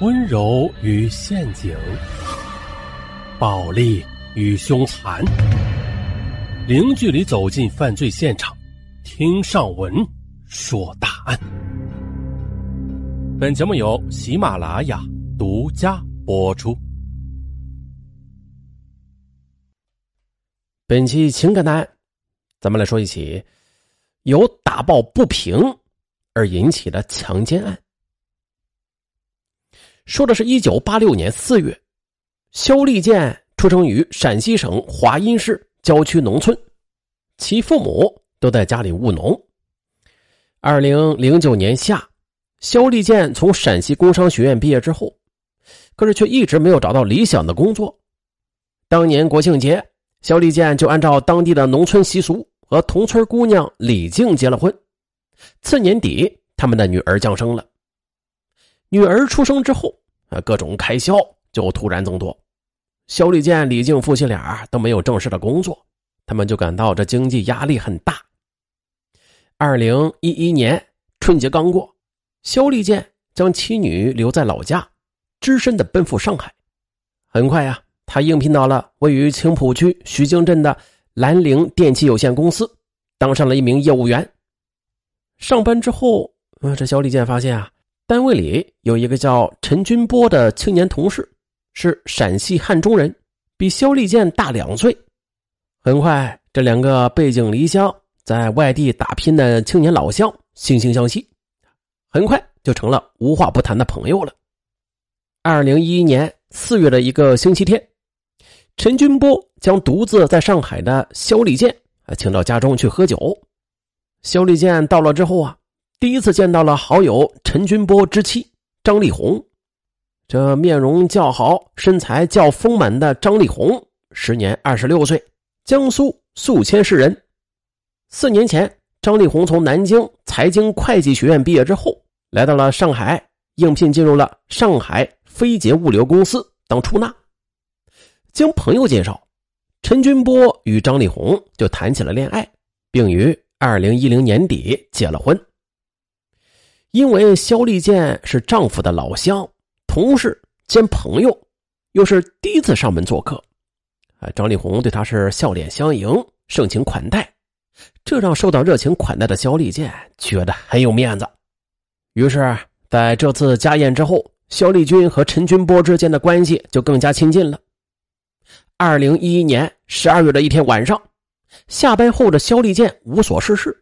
温柔与陷阱，暴力与凶残，零距离走进犯罪现场，听上文说大案。本节目由喜马拉雅独家播出。本期情感大案，咱们来说一起由打抱不平而引起的强奸案。说的是一九八六年四月，肖立建出生于陕西省华阴市郊区农村，其父母都在家里务农。二零零九年夏，肖立建从陕西工商学院毕业之后，可是却一直没有找到理想的工作。当年国庆节，肖立建就按照当地的农村习俗和同村姑娘李静结了婚。次年底，他们的女儿降生了。女儿出生之后，啊，各种开销就突然增多。肖立建、李静夫妻俩都没有正式的工作，他们就感到这经济压力很大。二零一一年春节刚过，肖立建将妻女留在老家，只身的奔赴上海。很快呀，他应聘到了位于青浦区徐泾镇的兰陵电器有限公司，当上了一名业务员。上班之后，呃，这肖立建发现啊。单位里有一个叫陈军波的青年同事，是陕西汉中人，比肖立建大两岁。很快，这两个背井离乡在外地打拼的青年老乡惺惺相惜，很快就成了无话不谈的朋友了。二零一一年四月的一个星期天，陈军波将独自在上海的肖立建请到家中去喝酒。肖立建到了之后啊。第一次见到了好友陈军波之妻张丽红，这面容较好、身材较丰满的张丽红，时年二十六岁，江苏宿迁市人。四年前，张丽红从南京财经会计学院毕业之后，来到了上海，应聘进入了上海飞捷物流公司当出纳。经朋友介绍，陈军波与张丽红就谈起了恋爱，并于二零一零年底结了婚。因为肖立建是丈夫的老乡、同事兼朋友，又是第一次上门做客，啊，张丽红对他是笑脸相迎、盛情款待，这让受到热情款待的肖立建觉得很有面子。于是，在这次家宴之后，肖立军和陈军波之间的关系就更加亲近了。二零一一年十二月的一天晚上，下班后的肖立建无所事事，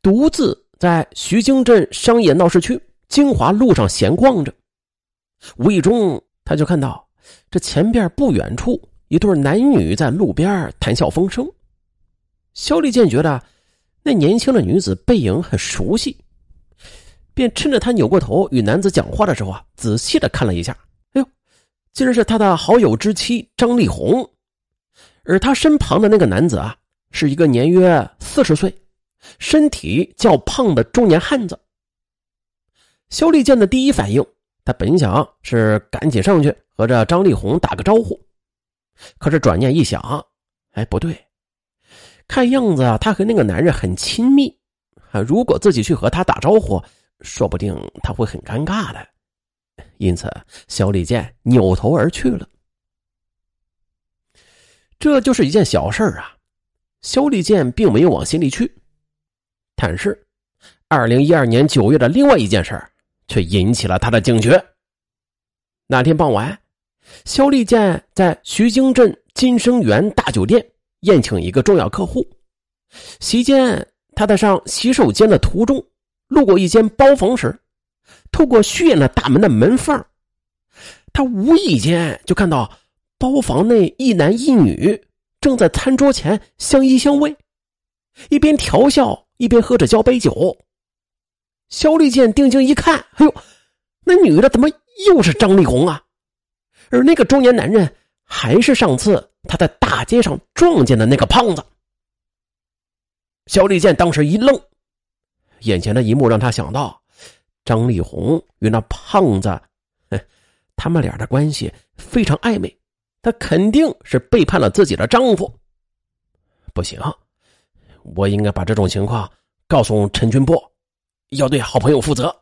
独自。在徐泾镇商业闹市区金华路上闲逛着，无意中他就看到这前边不远处一对男女在路边谈笑风生。肖立健觉得那年轻的女子背影很熟悉，便趁着他扭过头与男子讲话的时候啊，仔细的看了一下。哎呦，竟然是他的好友之妻张丽红，而他身旁的那个男子啊，是一个年约四十岁。身体较胖的中年汉子，肖立建的第一反应，他本想是赶紧上去和这张丽红打个招呼，可是转念一想，哎，不对，看样子啊，他和那个男人很亲密。啊，如果自己去和他打招呼，说不定他会很尴尬的，因此肖立建扭头而去了。这就是一件小事啊，肖立建并没有往心里去。但是，二零一二年九月的另外一件事却引起了他的警觉。那天傍晚，肖立建在徐泾镇金生源大酒店宴请一个重要客户。席间，他在上洗手间的途中，路过一间包房时，透过虚掩的大门的门缝，他无意间就看到包房内一男一女正在餐桌前相依相偎，一边调笑。一边喝着交杯酒，肖立建定睛一看，哎呦，那女的怎么又是张丽红啊？而那个中年男人还是上次他在大街上撞见的那个胖子。肖立建当时一愣，眼前的一幕让他想到，张丽红与那胖子，他们俩的关系非常暧昧，他肯定是背叛了自己的丈夫。不行。我应该把这种情况告诉陈军波，要对好朋友负责。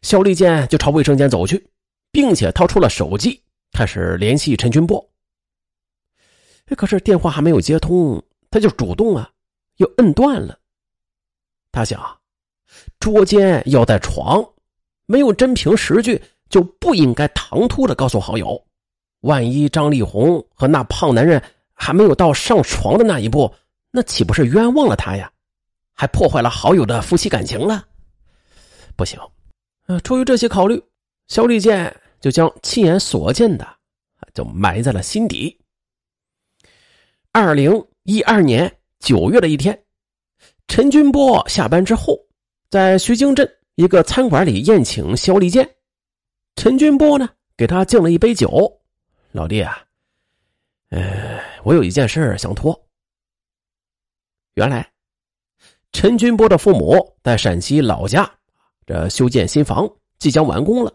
肖立健就朝卫生间走去，并且掏出了手机，开始联系陈军波。可是电话还没有接通，他就主动啊，又摁断了。他想，捉奸要在床，没有真凭实据，就不应该唐突的告诉好友。万一张丽红和那胖男人还没有到上床的那一步，那岂不是冤枉了他呀？还破坏了好友的夫妻感情了？不行！呃，出于这些考虑，肖立健就将亲眼所见的就埋在了心底。二零一二年九月的一天。陈军波下班之后，在徐泾镇一个餐馆里宴请肖立健。陈军波呢，给他敬了一杯酒。老弟啊，呃，我有一件事想托。原来，陈军波的父母在陕西老家，这修建新房即将完工了，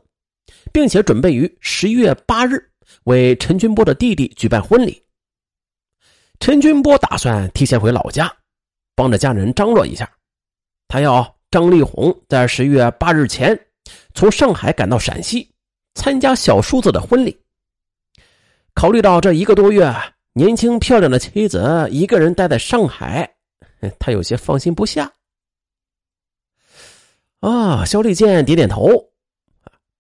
并且准备于十一月八日为陈军波的弟弟举办婚礼。陈军波打算提前回老家。帮着家人张罗一下，他要张丽红在十一月八日前从上海赶到陕西参加小叔子的婚礼。考虑到这一个多月，年轻漂亮的妻子一个人待在上海，他有些放心不下。啊，肖立健点点头。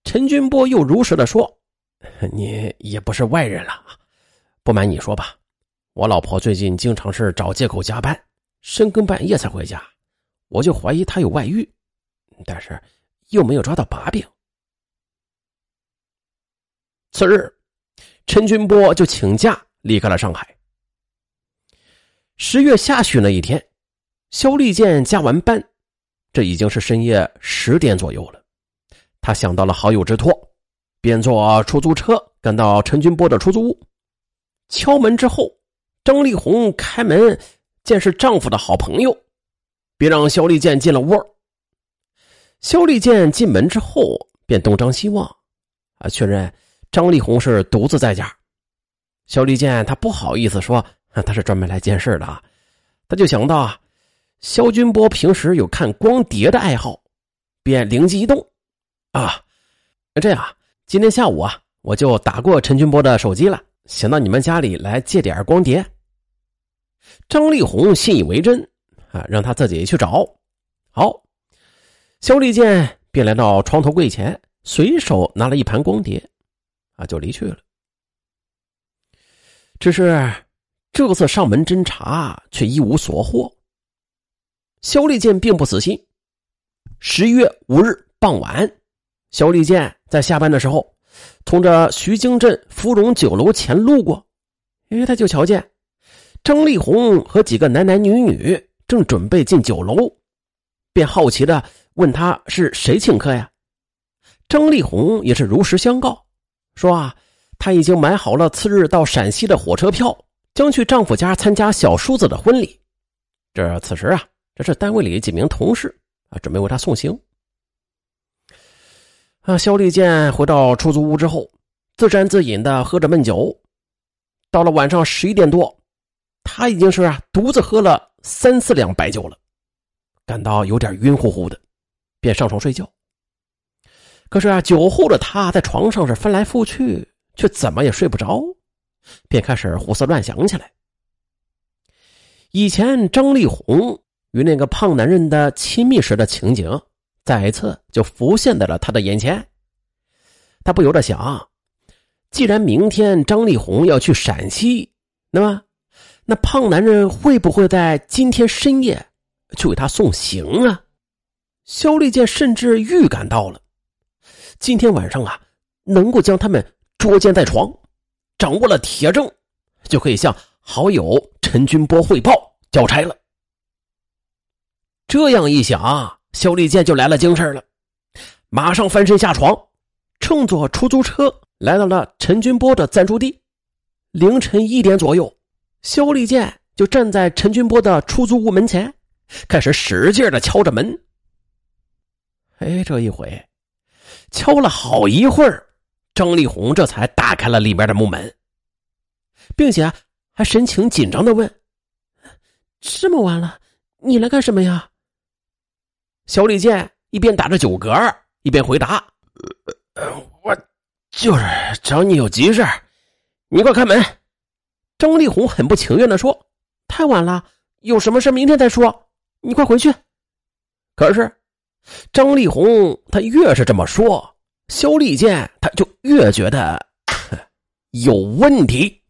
陈军波又如实的说：“你也不是外人了，不瞒你说吧，我老婆最近经常是找借口加班。”深更半夜才回家，我就怀疑她有外遇，但是又没有抓到把柄。次日，陈军波就请假离开了上海。十月下旬那一天，肖立健加完班，这已经是深夜十点左右了。他想到了好友之托，便坐出租车赶到陈军波的出租屋。敲门之后，张丽红开门。见是丈夫的好朋友，便让肖立健进了屋。肖立健进门之后，便东张西望，啊，确认张丽红是独自在家。肖立健他不好意思说，他是专门来见事的啊。他就想到啊，肖军波平时有看光碟的爱好，便灵机一动，啊，这样，今天下午啊，我就打过陈军波的手机了，想到你们家里来借点光碟。张丽红信以为真，啊，让他自己去找。好，肖立健便来到床头柜前，随手拿了一盘光碟，啊，就离去了。只是这次上门侦查却一无所获。肖立健并不死心。十一月五日傍晚，肖立健在下班的时候，从这徐泾镇芙蓉酒楼前路过，因为他就瞧见。张丽红和几个男男女女正准备进酒楼，便好奇的问他是谁请客呀？张丽红也是如实相告，说啊，她已经买好了次日到陕西的火车票，将去丈夫家参加小叔子的婚礼。这此时啊，这是单位里几名同事啊，准备为他送行。啊，肖立健回到出租屋之后，自斟自饮的喝着闷酒，到了晚上十一点多。他已经是啊独自喝了三四两白酒了，感到有点晕乎乎的，便上床睡觉。可是啊，酒后的他在床上是翻来覆去，却怎么也睡不着，便开始胡思乱想起来。以前张丽红与那个胖男人的亲密时的情景，再一次就浮现在了他的眼前。他不由得想：既然明天张丽红要去陕西，那么……那胖男人会不会在今天深夜去为他送行啊？肖立健甚至预感到了，今天晚上啊，能够将他们捉奸在床，掌握了铁证，就可以向好友陈军波汇报交差了。这样一想，肖立健就来了精神了，马上翻身下床，乘坐出租车来到了陈军波的暂住地。凌晨一点左右。肖立健就站在陈军波的出租屋门前，开始使劲的敲着门。哎，这一回敲了好一会儿，张丽红这才打开了里面的木门，并且还神情紧张的问：“这么晚了，你来干什么呀？”小李健一边打着酒嗝，一边回答：“我就是找你有急事你快开门。”张丽红很不情愿的说：“太晚了，有什么事明天再说，你快回去。”可是，张丽红她越是这么说，肖立健他就越觉得有问题。